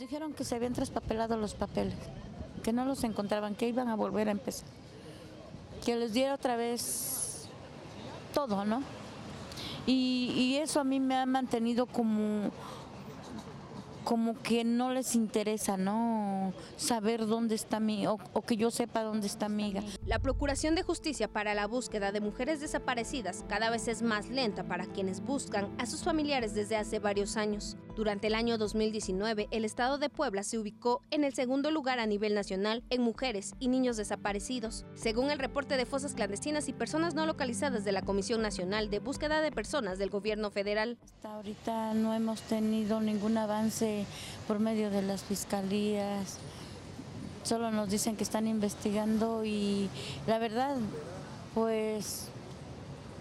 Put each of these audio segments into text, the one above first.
dijeron que se habían traspapelado los papeles, que no los encontraban, que iban a volver a empezar. Que les diera otra vez todo, ¿no? Y, y eso a mí me ha mantenido como como que no les interesa, ¿no? Saber dónde está mi, o, o, que yo sepa dónde está mi hija. La Procuración de Justicia para la búsqueda de mujeres desaparecidas cada vez es más lenta para quienes buscan a sus familiares desde hace varios años. Durante el año 2019, el estado de Puebla se ubicó en el segundo lugar a nivel nacional en mujeres y niños desaparecidos, según el reporte de fosas clandestinas y personas no localizadas de la Comisión Nacional de Búsqueda de Personas del Gobierno Federal. Hasta ahorita no hemos tenido ningún avance por medio de las fiscalías. Solo nos dicen que están investigando y la verdad, pues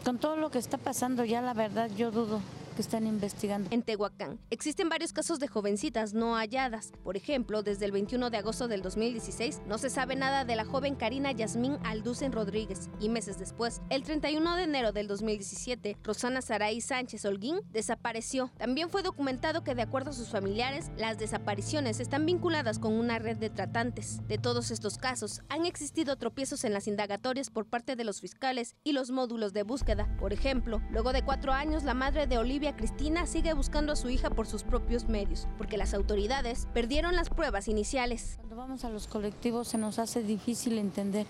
con todo lo que está pasando ya la verdad yo dudo están investigando. En Tehuacán existen varios casos de jovencitas no halladas. Por ejemplo, desde el 21 de agosto del 2016 no se sabe nada de la joven Karina Yasmín Alducen Rodríguez y meses después, el 31 de enero del 2017, Rosana Saray Sánchez Holguín desapareció. También fue documentado que de acuerdo a sus familiares, las desapariciones están vinculadas con una red de tratantes. De todos estos casos, han existido tropiezos en las indagatorias por parte de los fiscales y los módulos de búsqueda. Por ejemplo, luego de cuatro años, la madre de Olivia Cristina sigue buscando a su hija por sus propios medios, porque las autoridades perdieron las pruebas iniciales. Cuando vamos a los colectivos se nos hace difícil entender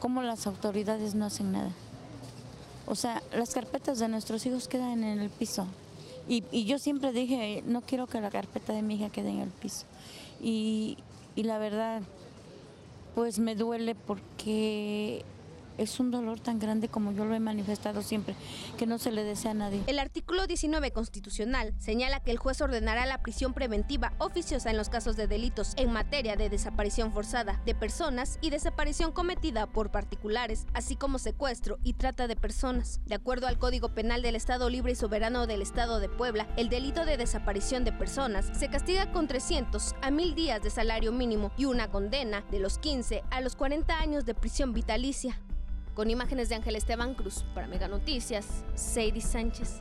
cómo las autoridades no hacen nada. O sea, las carpetas de nuestros hijos quedan en el piso. Y, yo siempre dije, no quiero que la carpeta de mi hija quede en el piso. Y la verdad, pues me duele porque es un dolor tan grande como yo lo he manifestado siempre, que no se le desea a nadie. El artículo 19 constitucional señala que el juez ordenará la prisión preventiva oficiosa en los casos de delitos en materia de desaparición forzada de personas y desaparición cometida por particulares, así como secuestro y trata de personas. De acuerdo al Código Penal del Estado Libre y Soberano del Estado de Puebla, el delito de desaparición de personas se castiga con 300 a 1000 días de salario mínimo y una condena de los 15 a los 40 años de prisión vitalicia. Con imágenes de Ángel Esteban Cruz, para Mega Noticias, Sadie Sánchez.